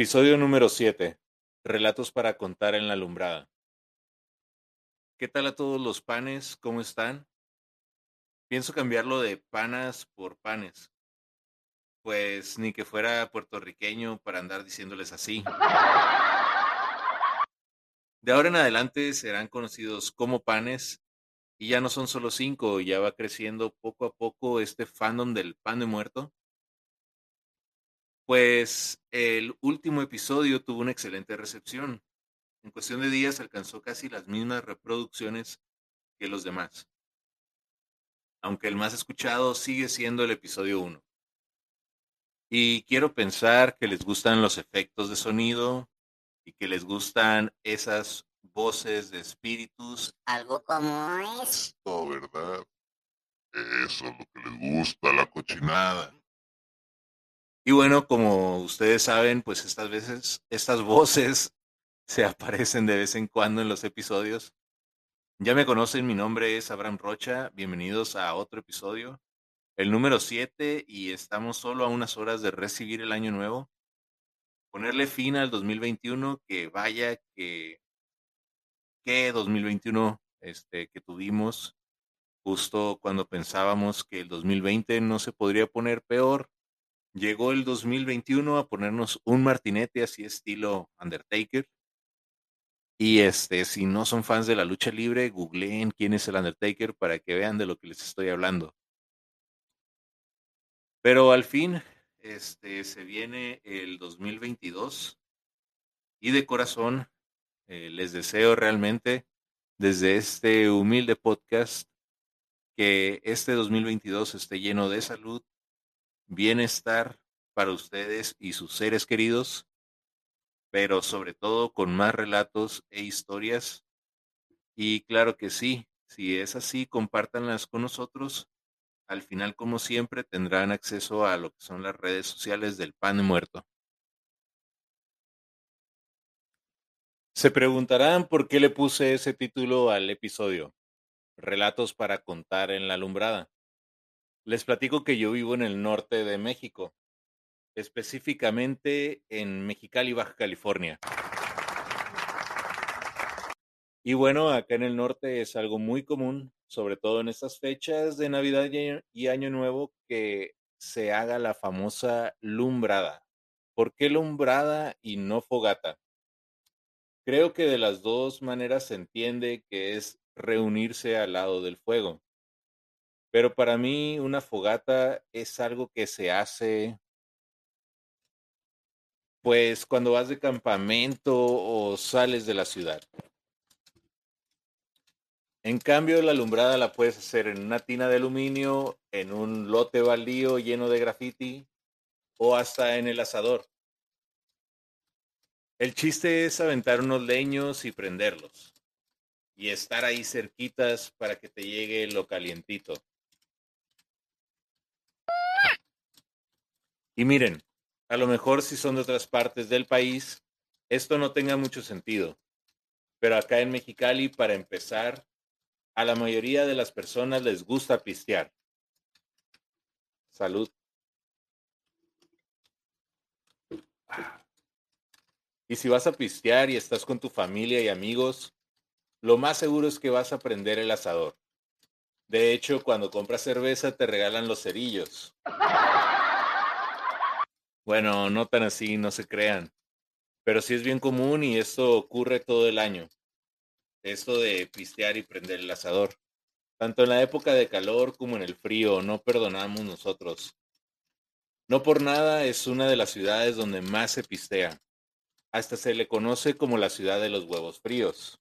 Episodio número 7. Relatos para contar en la alumbrada. ¿Qué tal a todos los panes? ¿Cómo están? Pienso cambiarlo de panas por panes. Pues ni que fuera puertorriqueño para andar diciéndoles así. De ahora en adelante serán conocidos como panes y ya no son solo cinco, ya va creciendo poco a poco este fandom del pan de muerto. Pues el último episodio tuvo una excelente recepción. En cuestión de días alcanzó casi las mismas reproducciones que los demás. Aunque el más escuchado sigue siendo el episodio 1. Y quiero pensar que les gustan los efectos de sonido y que les gustan esas voces de espíritus. Algo como esto, ¿verdad? Eso es lo que les gusta, la cochinada. Y bueno, como ustedes saben, pues estas veces, estas voces se aparecen de vez en cuando en los episodios. Ya me conocen, mi nombre es Abraham Rocha, bienvenidos a otro episodio, el número 7, y estamos solo a unas horas de recibir el año nuevo, ponerle fin al 2021, que vaya que, que 2021 este, que tuvimos, justo cuando pensábamos que el 2020 no se podría poner peor, llegó el 2021 a ponernos un martinete así estilo Undertaker. Y este, si no son fans de la lucha libre, googleen quién es el Undertaker para que vean de lo que les estoy hablando. Pero al fin, este, se viene el 2022 y de corazón eh, les deseo realmente desde este humilde podcast que este 2022 esté lleno de salud, bienestar para ustedes y sus seres queridos, pero sobre todo con más relatos e historias. Y claro que sí, si es así, compártanlas con nosotros. Al final, como siempre, tendrán acceso a lo que son las redes sociales del pan de muerto. Se preguntarán por qué le puse ese título al episodio. Relatos para contar en la alumbrada. Les platico que yo vivo en el norte de México, específicamente en Mexicali, Baja California. Y bueno, acá en el norte es algo muy común, sobre todo en estas fechas de Navidad y Año Nuevo, que se haga la famosa lumbrada. ¿Por qué lumbrada y no fogata? Creo que de las dos maneras se entiende que es reunirse al lado del fuego. Pero para mí una fogata es algo que se hace pues cuando vas de campamento o sales de la ciudad. En cambio, la alumbrada la puedes hacer en una tina de aluminio, en un lote baldío lleno de graffiti o hasta en el asador. El chiste es aventar unos leños y prenderlos y estar ahí cerquitas para que te llegue lo calientito. Y miren, a lo mejor si son de otras partes del país, esto no tenga mucho sentido. Pero acá en Mexicali, para empezar, a la mayoría de las personas les gusta pistear. Salud. Y si vas a pistear y estás con tu familia y amigos, lo más seguro es que vas a prender el asador. De hecho, cuando compras cerveza te regalan los cerillos. Bueno, no tan así, no se crean. Pero sí es bien común y esto ocurre todo el año. Esto de pistear y prender el asador. Tanto en la época de calor como en el frío, no perdonamos nosotros. No por nada es una de las ciudades donde más se pistea. Hasta se le conoce como la ciudad de los huevos fríos.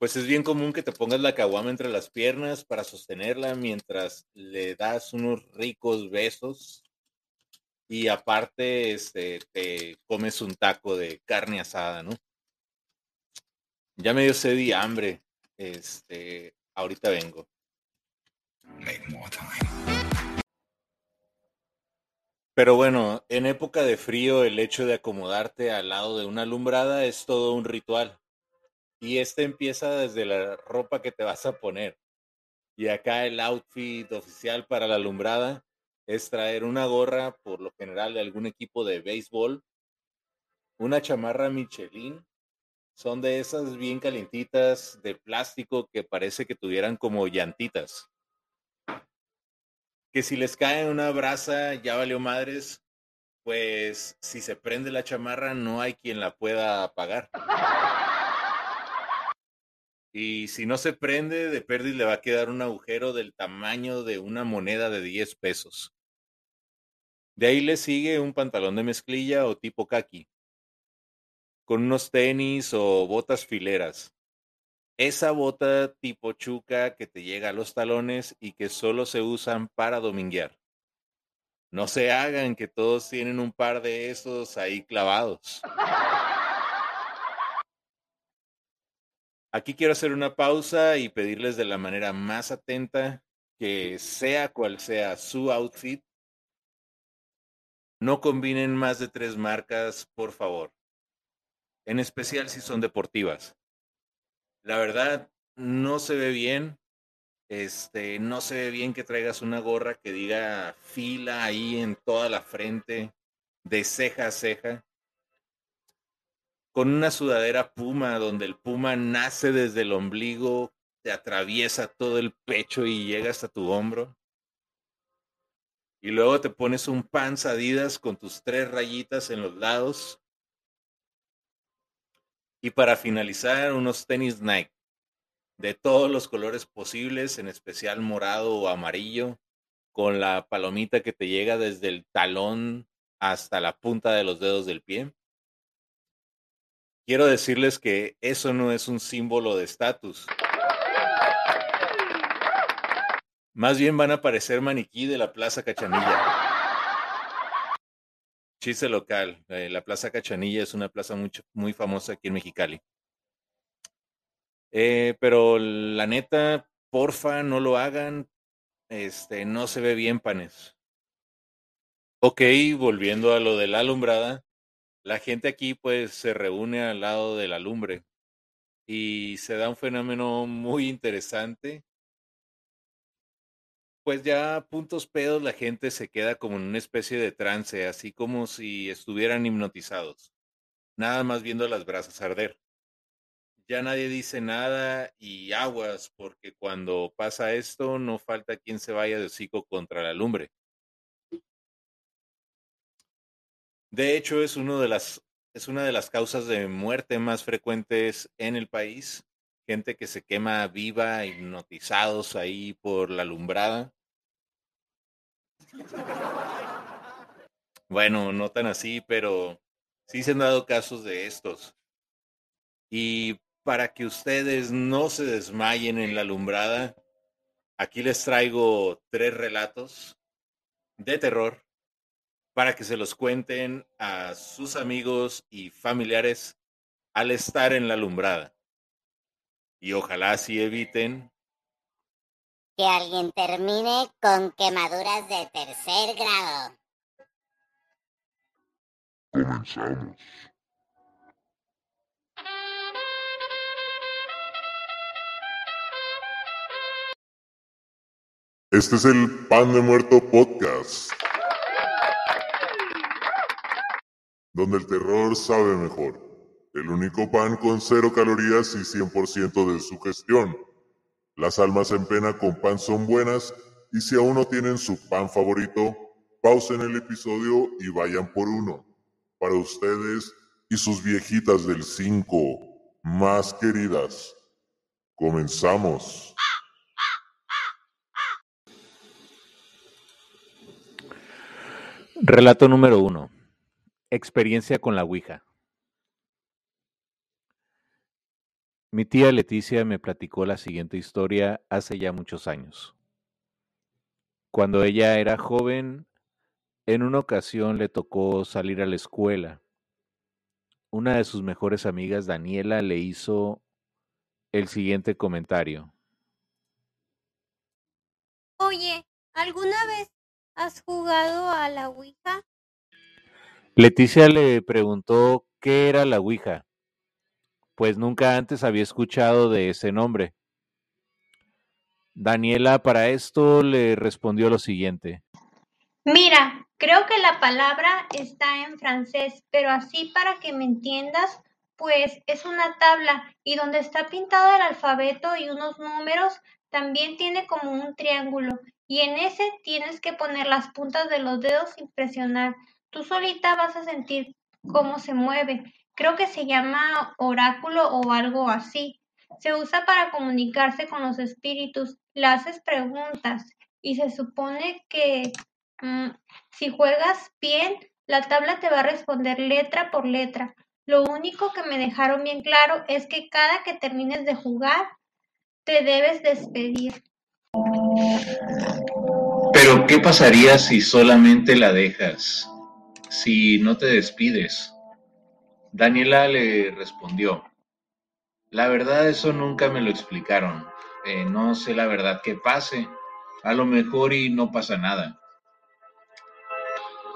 Pues es bien común que te pongas la caguama entre las piernas para sostenerla mientras le das unos ricos besos y aparte este, te comes un taco de carne asada, ¿no? Ya me dio sed y hambre. Este, ahorita vengo. Pero bueno, en época de frío el hecho de acomodarte al lado de una alumbrada es todo un ritual. Y este empieza desde la ropa que te vas a poner. Y acá el outfit oficial para la alumbrada es traer una gorra, por lo general, de algún equipo de béisbol, una chamarra Michelin, son de esas bien calientitas de plástico que parece que tuvieran como llantitas. Que si les cae una brasa, ya valió madres, pues si se prende la chamarra no hay quien la pueda apagar. Y si no se prende, de pérdida le va a quedar un agujero del tamaño de una moneda de 10 pesos. De ahí le sigue un pantalón de mezclilla o tipo kaki, con unos tenis o botas fileras. Esa bota tipo chuca que te llega a los talones y que solo se usan para dominguear. No se hagan que todos tienen un par de esos ahí clavados. Aquí quiero hacer una pausa y pedirles de la manera más atenta que sea cual sea su outfit, no combinen más de tres marcas, por favor. En especial si son deportivas. La verdad, no se ve bien. Este, no se ve bien que traigas una gorra que diga fila ahí en toda la frente, de ceja a ceja con una sudadera puma, donde el puma nace desde el ombligo, te atraviesa todo el pecho y llega hasta tu hombro. Y luego te pones un pants Adidas con tus tres rayitas en los lados. Y para finalizar, unos tenis Nike de todos los colores posibles, en especial morado o amarillo, con la palomita que te llega desde el talón hasta la punta de los dedos del pie quiero decirles que eso no es un símbolo de estatus. Más bien van a parecer maniquí de la Plaza Cachanilla. Chiste local. Eh, la Plaza Cachanilla es una plaza muy, famosa aquí en Mexicali. Eh, pero la neta, porfa, no lo hagan. Este, no se ve bien, panes. Ok, volviendo a lo de la alumbrada la gente aquí pues se reúne al lado de la lumbre y se da un fenómeno muy interesante. Pues ya a puntos pedos la gente se queda como en una especie de trance, así como si estuvieran hipnotizados, nada más viendo las brasas arder. Ya nadie dice nada y aguas, porque cuando pasa esto no falta quien se vaya de hocico contra la lumbre. De hecho, es, uno de las, es una de las causas de muerte más frecuentes en el país. Gente que se quema viva, hipnotizados ahí por la alumbrada. Bueno, no tan así, pero sí se han dado casos de estos. Y para que ustedes no se desmayen en la alumbrada, aquí les traigo tres relatos de terror para que se los cuenten a sus amigos y familiares al estar en la alumbrada. Y ojalá así eviten que alguien termine con quemaduras de tercer grado. Comenzamos. Este es el Pan de Muerto Podcast. Donde el terror sabe mejor. El único pan con cero calorías y 100% de su gestión. Las almas en pena con pan son buenas y si aún no tienen su pan favorito, pausen el episodio y vayan por uno. Para ustedes y sus viejitas del 5 más queridas. Comenzamos. Relato número uno. Experiencia con la Ouija. Mi tía Leticia me platicó la siguiente historia hace ya muchos años. Cuando ella era joven, en una ocasión le tocó salir a la escuela. Una de sus mejores amigas, Daniela, le hizo el siguiente comentario. Oye, ¿alguna vez has jugado a la Ouija? Leticia le preguntó qué era la Ouija, pues nunca antes había escuchado de ese nombre. Daniela para esto le respondió lo siguiente. Mira, creo que la palabra está en francés, pero así para que me entiendas, pues es una tabla y donde está pintado el alfabeto y unos números, también tiene como un triángulo y en ese tienes que poner las puntas de los dedos y presionar. Tú solita vas a sentir cómo se mueve. Creo que se llama oráculo o algo así. Se usa para comunicarse con los espíritus. Le haces preguntas y se supone que mm, si juegas bien, la tabla te va a responder letra por letra. Lo único que me dejaron bien claro es que cada que termines de jugar, te debes despedir. Pero, ¿qué pasaría si solamente la dejas? Si no te despides. Daniela le respondió, la verdad eso nunca me lo explicaron. Eh, no sé la verdad qué pase. A lo mejor y no pasa nada.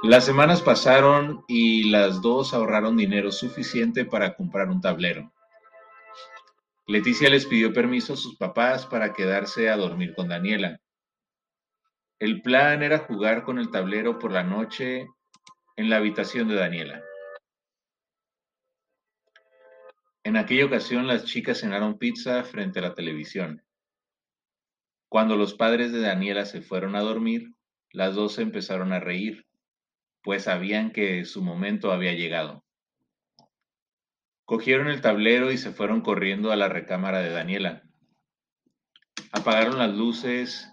Las semanas pasaron y las dos ahorraron dinero suficiente para comprar un tablero. Leticia les pidió permiso a sus papás para quedarse a dormir con Daniela. El plan era jugar con el tablero por la noche en la habitación de Daniela. En aquella ocasión las chicas cenaron pizza frente a la televisión. Cuando los padres de Daniela se fueron a dormir, las dos empezaron a reír, pues sabían que su momento había llegado. Cogieron el tablero y se fueron corriendo a la recámara de Daniela. Apagaron las luces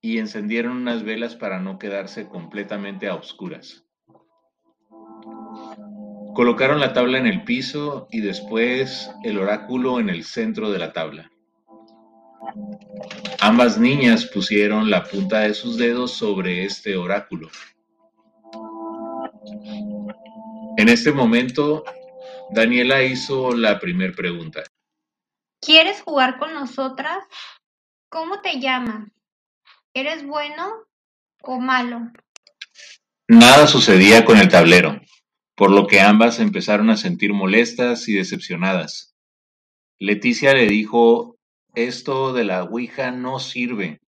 y encendieron unas velas para no quedarse completamente a oscuras. Colocaron la tabla en el piso y después el oráculo en el centro de la tabla. Ambas niñas pusieron la punta de sus dedos sobre este oráculo. En este momento, Daniela hizo la primera pregunta. ¿Quieres jugar con nosotras? ¿Cómo te llamas? ¿Eres bueno o malo? Nada sucedía con el tablero, por lo que ambas empezaron a sentir molestas y decepcionadas. Leticia le dijo, esto de la Ouija no sirve.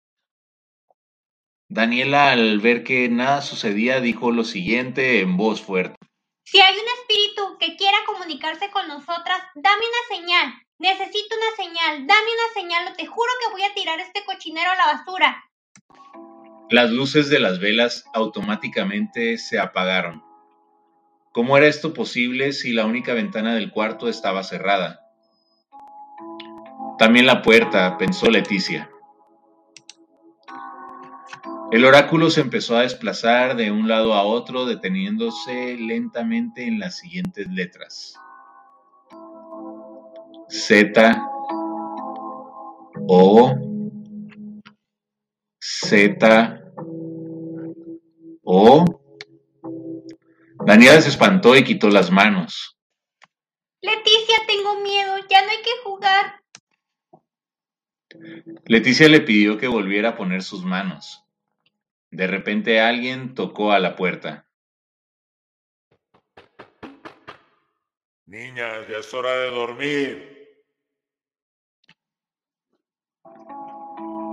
Daniela, al ver que nada sucedía, dijo lo siguiente en voz fuerte. Si hay un espíritu que quiera comunicarse con nosotras, dame una señal. Necesito una señal. Dame una señal o te juro que voy a tirar este cochinero a la basura. Las luces de las velas automáticamente se apagaron. ¿Cómo era esto posible si la única ventana del cuarto estaba cerrada? También la puerta, pensó Leticia. El oráculo se empezó a desplazar de un lado a otro, deteniéndose lentamente en las siguientes letras. Z, O, Z, O. Daniela se espantó y quitó las manos. Leticia, tengo miedo, ya no hay que jugar. Leticia le pidió que volviera a poner sus manos. De repente alguien tocó a la puerta. Niñas, ya es hora de dormir.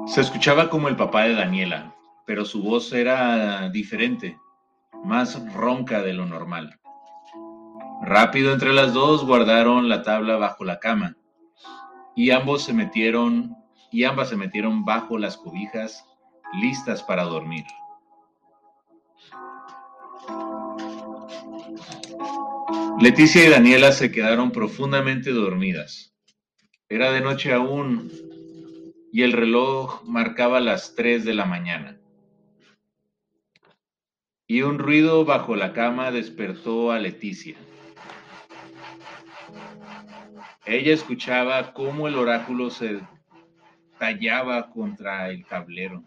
Se escuchaba como el papá de Daniela, pero su voz era diferente, más ronca de lo normal. Rápido entre las dos guardaron la tabla bajo la cama y ambos se metieron y ambas se metieron bajo las cobijas listas para dormir. Leticia y Daniela se quedaron profundamente dormidas. Era de noche aún y el reloj marcaba las 3 de la mañana. Y un ruido bajo la cama despertó a Leticia. Ella escuchaba cómo el oráculo se tallaba contra el tablero.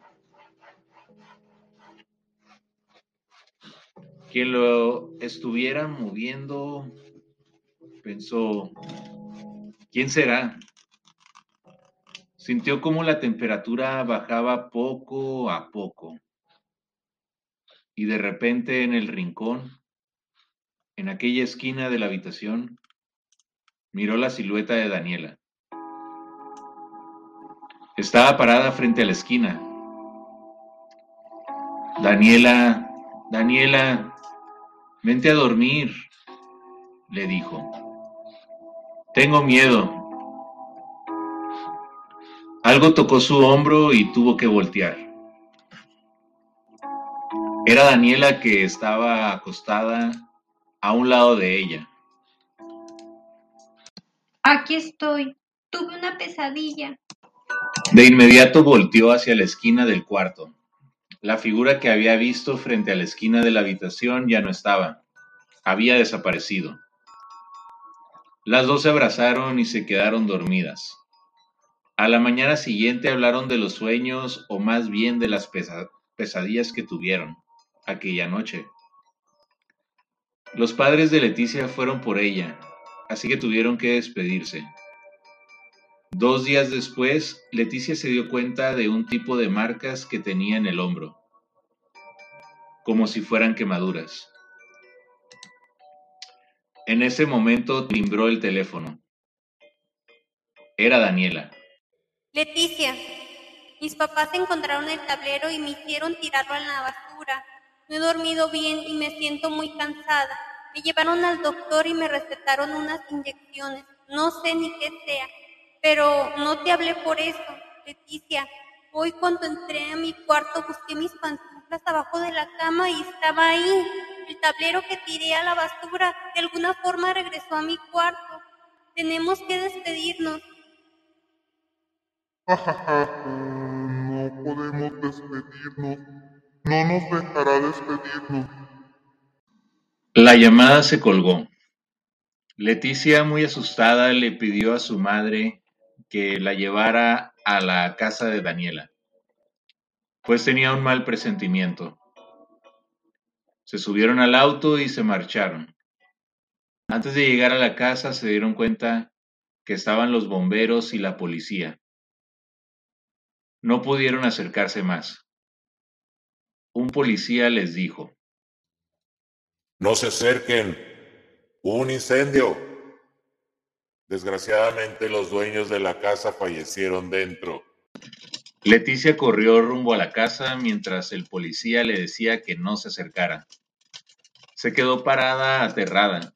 quien lo estuviera moviendo pensó, ¿quién será? Sintió como la temperatura bajaba poco a poco. Y de repente en el rincón, en aquella esquina de la habitación, miró la silueta de Daniela. Estaba parada frente a la esquina. Daniela Daniela, vente a dormir, le dijo. Tengo miedo. Algo tocó su hombro y tuvo que voltear. Era Daniela que estaba acostada a un lado de ella. Aquí estoy. Tuve una pesadilla. De inmediato volteó hacia la esquina del cuarto. La figura que había visto frente a la esquina de la habitación ya no estaba. Había desaparecido. Las dos se abrazaron y se quedaron dormidas. A la mañana siguiente hablaron de los sueños o más bien de las pesadillas que tuvieron aquella noche. Los padres de Leticia fueron por ella, así que tuvieron que despedirse. Dos días después, Leticia se dio cuenta de un tipo de marcas que tenía en el hombro, como si fueran quemaduras. En ese momento timbró el teléfono. Era Daniela. Leticia, mis papás encontraron el tablero y me hicieron tirarlo en la basura. No he dormido bien y me siento muy cansada. Me llevaron al doctor y me recetaron unas inyecciones. No sé ni qué sea. Pero no te hablé por eso, Leticia. Hoy cuando entré a mi cuarto busqué mis pantuflas abajo de la cama y estaba ahí. El tablero que tiré a la basura de alguna forma regresó a mi cuarto. Tenemos que despedirnos. no podemos despedirnos. No nos dejará despedirnos. La llamada se colgó. Leticia, muy asustada, le pidió a su madre que la llevara a la casa de Daniela, pues tenía un mal presentimiento. Se subieron al auto y se marcharon. Antes de llegar a la casa se dieron cuenta que estaban los bomberos y la policía. No pudieron acercarse más. Un policía les dijo, No se acerquen. Un incendio. Desgraciadamente los dueños de la casa fallecieron dentro. Leticia corrió rumbo a la casa mientras el policía le decía que no se acercara. Se quedó parada aterrada,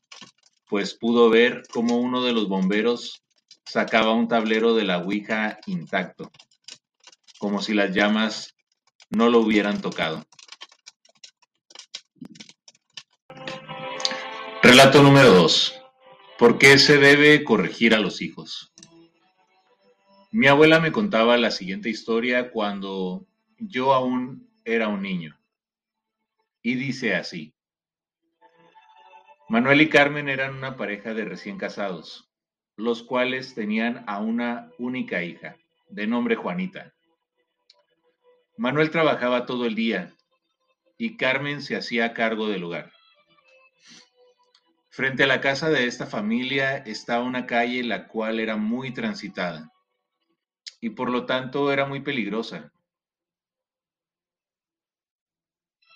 pues pudo ver cómo uno de los bomberos sacaba un tablero de la Ouija intacto, como si las llamas no lo hubieran tocado. Relato número 2. ¿Por qué se debe corregir a los hijos? Mi abuela me contaba la siguiente historia cuando yo aún era un niño. Y dice así. Manuel y Carmen eran una pareja de recién casados, los cuales tenían a una única hija, de nombre Juanita. Manuel trabajaba todo el día y Carmen se hacía cargo del hogar. Frente a la casa de esta familia estaba una calle la cual era muy transitada y por lo tanto era muy peligrosa.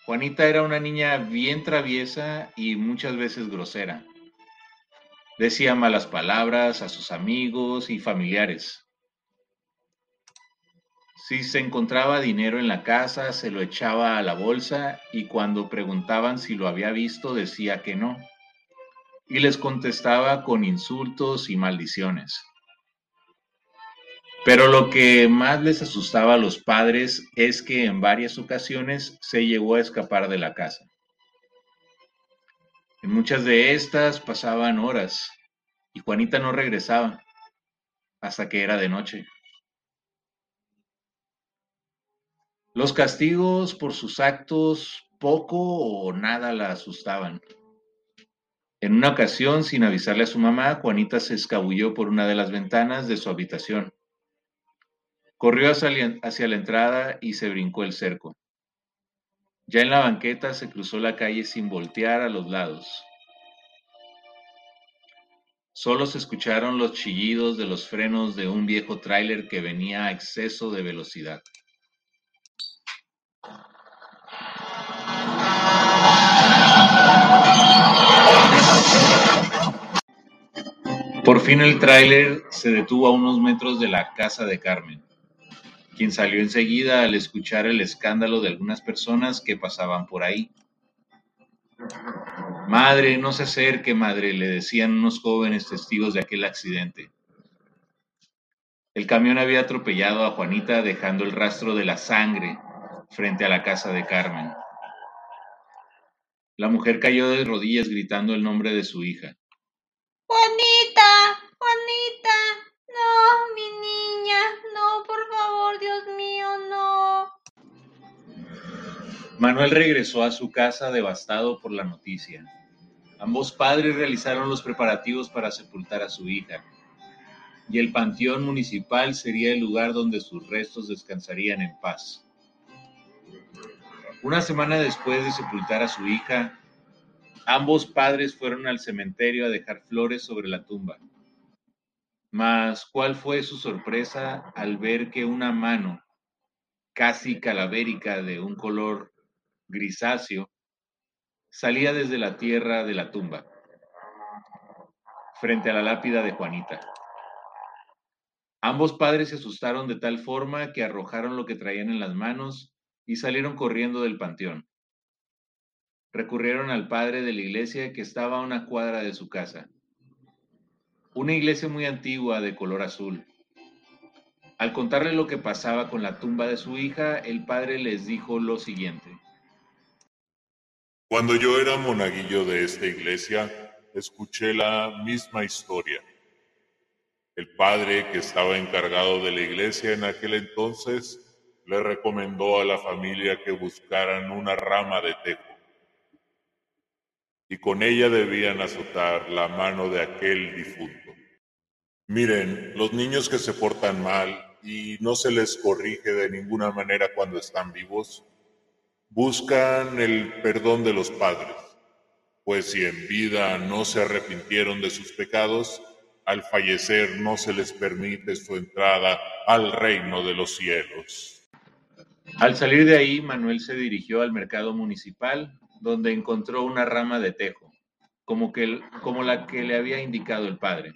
Juanita era una niña bien traviesa y muchas veces grosera. Decía malas palabras a sus amigos y familiares. Si se encontraba dinero en la casa, se lo echaba a la bolsa y cuando preguntaban si lo había visto, decía que no y les contestaba con insultos y maldiciones. Pero lo que más les asustaba a los padres es que en varias ocasiones se llegó a escapar de la casa. En muchas de estas pasaban horas y Juanita no regresaba hasta que era de noche. Los castigos por sus actos poco o nada la asustaban. En una ocasión, sin avisarle a su mamá, Juanita se escabulló por una de las ventanas de su habitación. Corrió hacia la entrada y se brincó el cerco. Ya en la banqueta se cruzó la calle sin voltear a los lados. Solo se escucharon los chillidos de los frenos de un viejo tráiler que venía a exceso de velocidad. Por fin el tráiler se detuvo a unos metros de la casa de Carmen, quien salió enseguida al escuchar el escándalo de algunas personas que pasaban por ahí. Madre, no se acerque, madre, le decían unos jóvenes testigos de aquel accidente. El camión había atropellado a Juanita dejando el rastro de la sangre frente a la casa de Carmen. La mujer cayó de rodillas gritando el nombre de su hija. Juanita, Juanita, no, mi niña, no, por favor, Dios mío, no. Manuel regresó a su casa devastado por la noticia. Ambos padres realizaron los preparativos para sepultar a su hija, y el panteón municipal sería el lugar donde sus restos descansarían en paz. Una semana después de sepultar a su hija, ambos padres fueron al cementerio a dejar flores sobre la tumba. Mas, ¿cuál fue su sorpresa al ver que una mano, casi calavérica de un color grisáceo, salía desde la tierra de la tumba, frente a la lápida de Juanita? Ambos padres se asustaron de tal forma que arrojaron lo que traían en las manos y salieron corriendo del panteón. Recurrieron al padre de la iglesia que estaba a una cuadra de su casa. Una iglesia muy antigua de color azul. Al contarle lo que pasaba con la tumba de su hija, el padre les dijo lo siguiente. Cuando yo era monaguillo de esta iglesia, escuché la misma historia. El padre que estaba encargado de la iglesia en aquel entonces le recomendó a la familia que buscaran una rama de tejo y con ella debían azotar la mano de aquel difunto. Miren, los niños que se portan mal y no se les corrige de ninguna manera cuando están vivos, buscan el perdón de los padres, pues si en vida no se arrepintieron de sus pecados, al fallecer no se les permite su entrada al reino de los cielos. Al salir de ahí, Manuel se dirigió al mercado municipal, donde encontró una rama de tejo, como, que, como la que le había indicado el padre.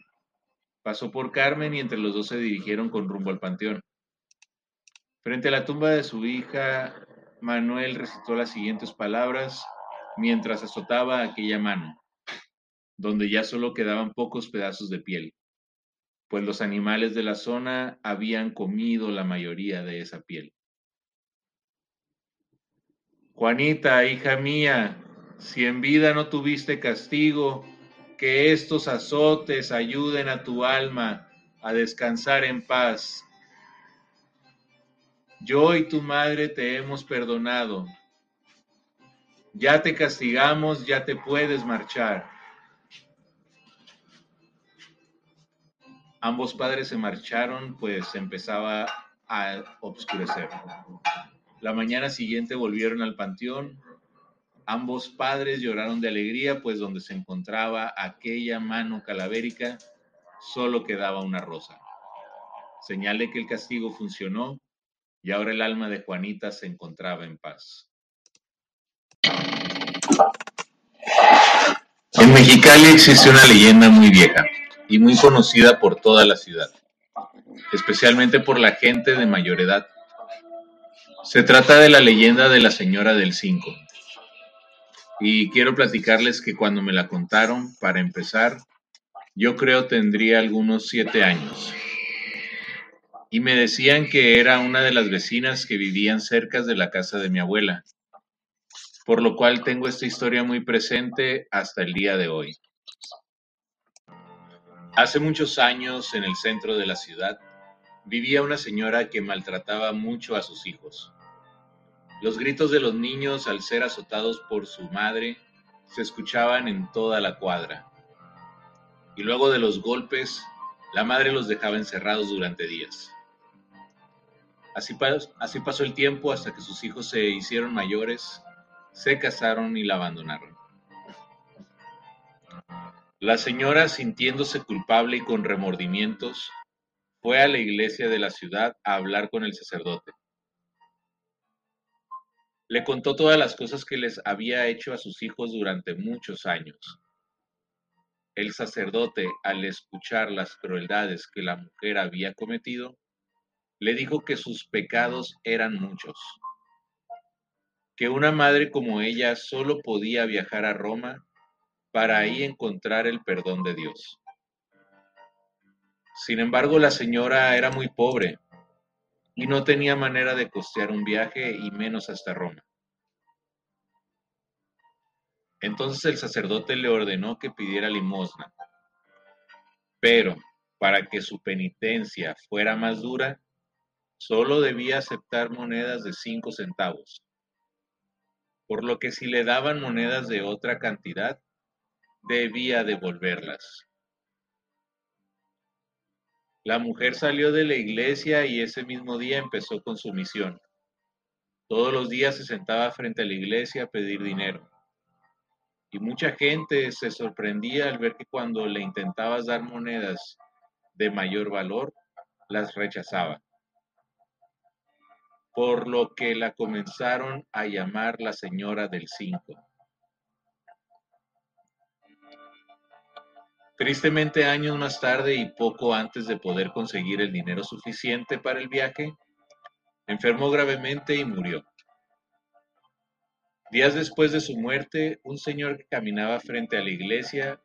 Pasó por Carmen y entre los dos se dirigieron con rumbo al panteón. Frente a la tumba de su hija, Manuel recitó las siguientes palabras mientras azotaba aquella mano, donde ya solo quedaban pocos pedazos de piel, pues los animales de la zona habían comido la mayoría de esa piel. Juanita, hija mía, si en vida no tuviste castigo, que estos azotes ayuden a tu alma a descansar en paz. Yo y tu madre te hemos perdonado. Ya te castigamos, ya te puedes marchar. Ambos padres se marcharon, pues empezaba a obscurecer. La mañana siguiente volvieron al panteón. Ambos padres lloraron de alegría, pues donde se encontraba aquella mano calavérica, solo quedaba una rosa. Señal de que el castigo funcionó y ahora el alma de Juanita se encontraba en paz. En Mexicali existe una leyenda muy vieja y muy conocida por toda la ciudad, especialmente por la gente de mayor edad. Se trata de la leyenda de la señora del Cinco. Y quiero platicarles que cuando me la contaron, para empezar, yo creo tendría algunos siete años. Y me decían que era una de las vecinas que vivían cerca de la casa de mi abuela, por lo cual tengo esta historia muy presente hasta el día de hoy. Hace muchos años, en el centro de la ciudad, vivía una señora que maltrataba mucho a sus hijos. Los gritos de los niños al ser azotados por su madre se escuchaban en toda la cuadra. Y luego de los golpes, la madre los dejaba encerrados durante días. Así, así pasó el tiempo hasta que sus hijos se hicieron mayores, se casaron y la abandonaron. La señora, sintiéndose culpable y con remordimientos, fue a la iglesia de la ciudad a hablar con el sacerdote. Le contó todas las cosas que les había hecho a sus hijos durante muchos años. El sacerdote, al escuchar las crueldades que la mujer había cometido, le dijo que sus pecados eran muchos. que una madre como ella solo podía viajar a Roma para ahí encontrar el perdón de Dios. Sin embargo, la señora era muy pobre y no tenía manera de costear un viaje y menos hasta Roma. Entonces el sacerdote le ordenó que pidiera limosna, pero para que su penitencia fuera más dura, solo debía aceptar monedas de cinco centavos, por lo que si le daban monedas de otra cantidad, debía devolverlas. La mujer salió de la iglesia y ese mismo día empezó con su misión. Todos los días se sentaba frente a la iglesia a pedir dinero. Y mucha gente se sorprendía al ver que cuando le intentabas dar monedas de mayor valor, las rechazaba. Por lo que la comenzaron a llamar la señora del cinco. Tristemente, años más tarde y poco antes de poder conseguir el dinero suficiente para el viaje, enfermó gravemente y murió. Días después de su muerte, un señor que caminaba frente a la iglesia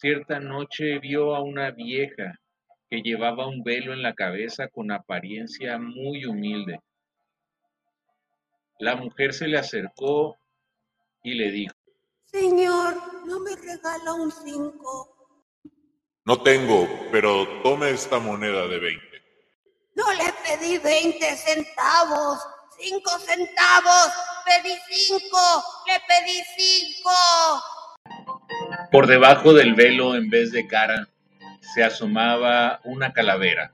cierta noche vio a una vieja que llevaba un velo en la cabeza con apariencia muy humilde. La mujer se le acercó y le dijo, Señor, ¿no me regala un cinco? No tengo, pero tome esta moneda de 20. No le pedí 20 centavos, cinco centavos, pedí cinco, le pedí cinco. Por debajo del velo, en vez de cara, se asomaba una calavera.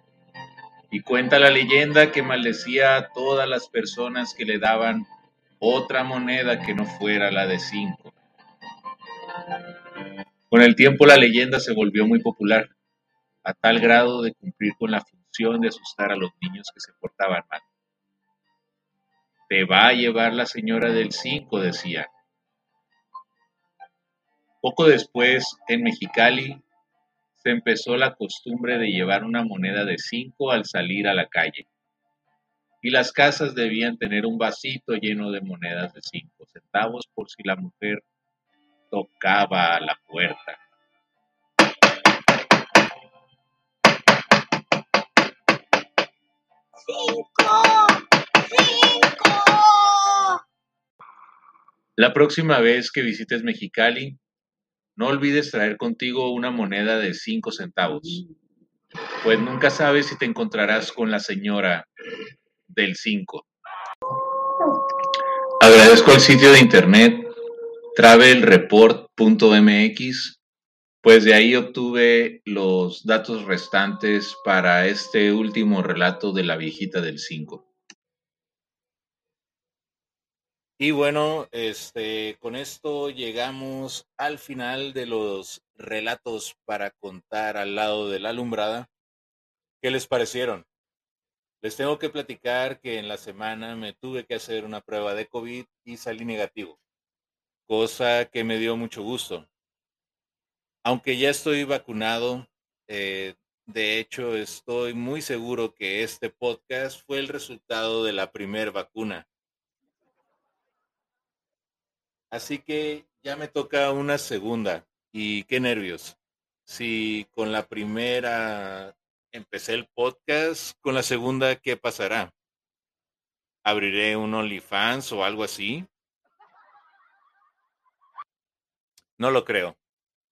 Y cuenta la leyenda que maldecía a todas las personas que le daban otra moneda que no fuera la de cinco. Con el tiempo la leyenda se volvió muy popular, a tal grado de cumplir con la función de asustar a los niños que se portaban mal. Te va a llevar la señora del cinco, decía. Poco después, en Mexicali, se empezó la costumbre de llevar una moneda de cinco al salir a la calle. Y las casas debían tener un vasito lleno de monedas de cinco centavos por si la mujer tocaba a la puerta. ¡Cinco! ¡Cinco! La próxima vez que visites Mexicali, no olvides traer contigo una moneda de cinco centavos, pues nunca sabes si te encontrarás con la señora del 5. Agradezco al sitio de internet travelreport.mx, pues de ahí obtuve los datos restantes para este último relato de la viejita del 5. Y bueno, este, con esto llegamos al final de los relatos para contar al lado de la alumbrada. ¿Qué les parecieron? Les tengo que platicar que en la semana me tuve que hacer una prueba de COVID y salí negativo, cosa que me dio mucho gusto. Aunque ya estoy vacunado, eh, de hecho estoy muy seguro que este podcast fue el resultado de la primer vacuna. Así que ya me toca una segunda. Y qué nervios. Si con la primera empecé el podcast, con la segunda, ¿qué pasará? ¿Abriré un OnlyFans o algo así? No lo creo.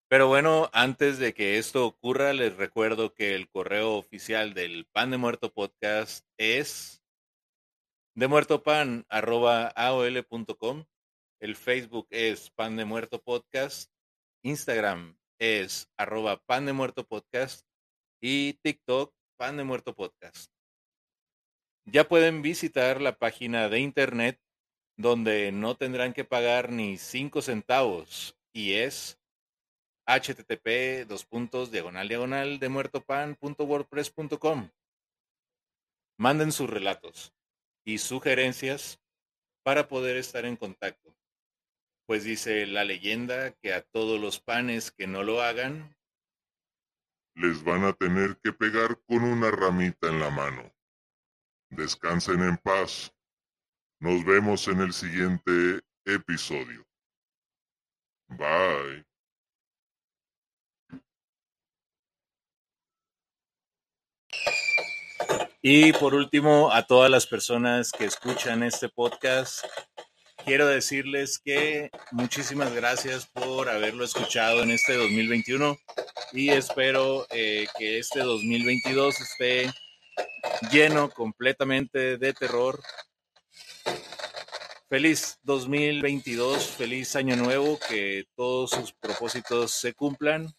Pero bueno, antes de que esto ocurra, les recuerdo que el correo oficial del Pan de Muerto Podcast es demuertopan.aol.com el Facebook es Pan de Muerto Podcast. Instagram es arroba Pan de Muerto Podcast. Y TikTok, Pan de Muerto Podcast. Ya pueden visitar la página de internet donde no tendrán que pagar ni cinco centavos y es http dos puntos diagonal diagonal de muertopan.wordpress.com. Manden sus relatos y sugerencias para poder estar en contacto pues dice la leyenda que a todos los panes que no lo hagan, Les van a tener que pegar con una ramita en la mano. Descansen en paz. Nos vemos en el siguiente episodio. Bye. Y por último, a todas las personas que escuchan este podcast, quiero decirles que muchísimas gracias por haberlo escuchado en este 2021 y espero eh, que este 2022 esté lleno completamente de terror. Feliz 2022, feliz año nuevo, que todos sus propósitos se cumplan.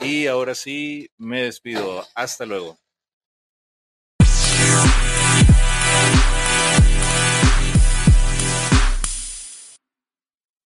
Y ahora sí, me despido. Hasta luego.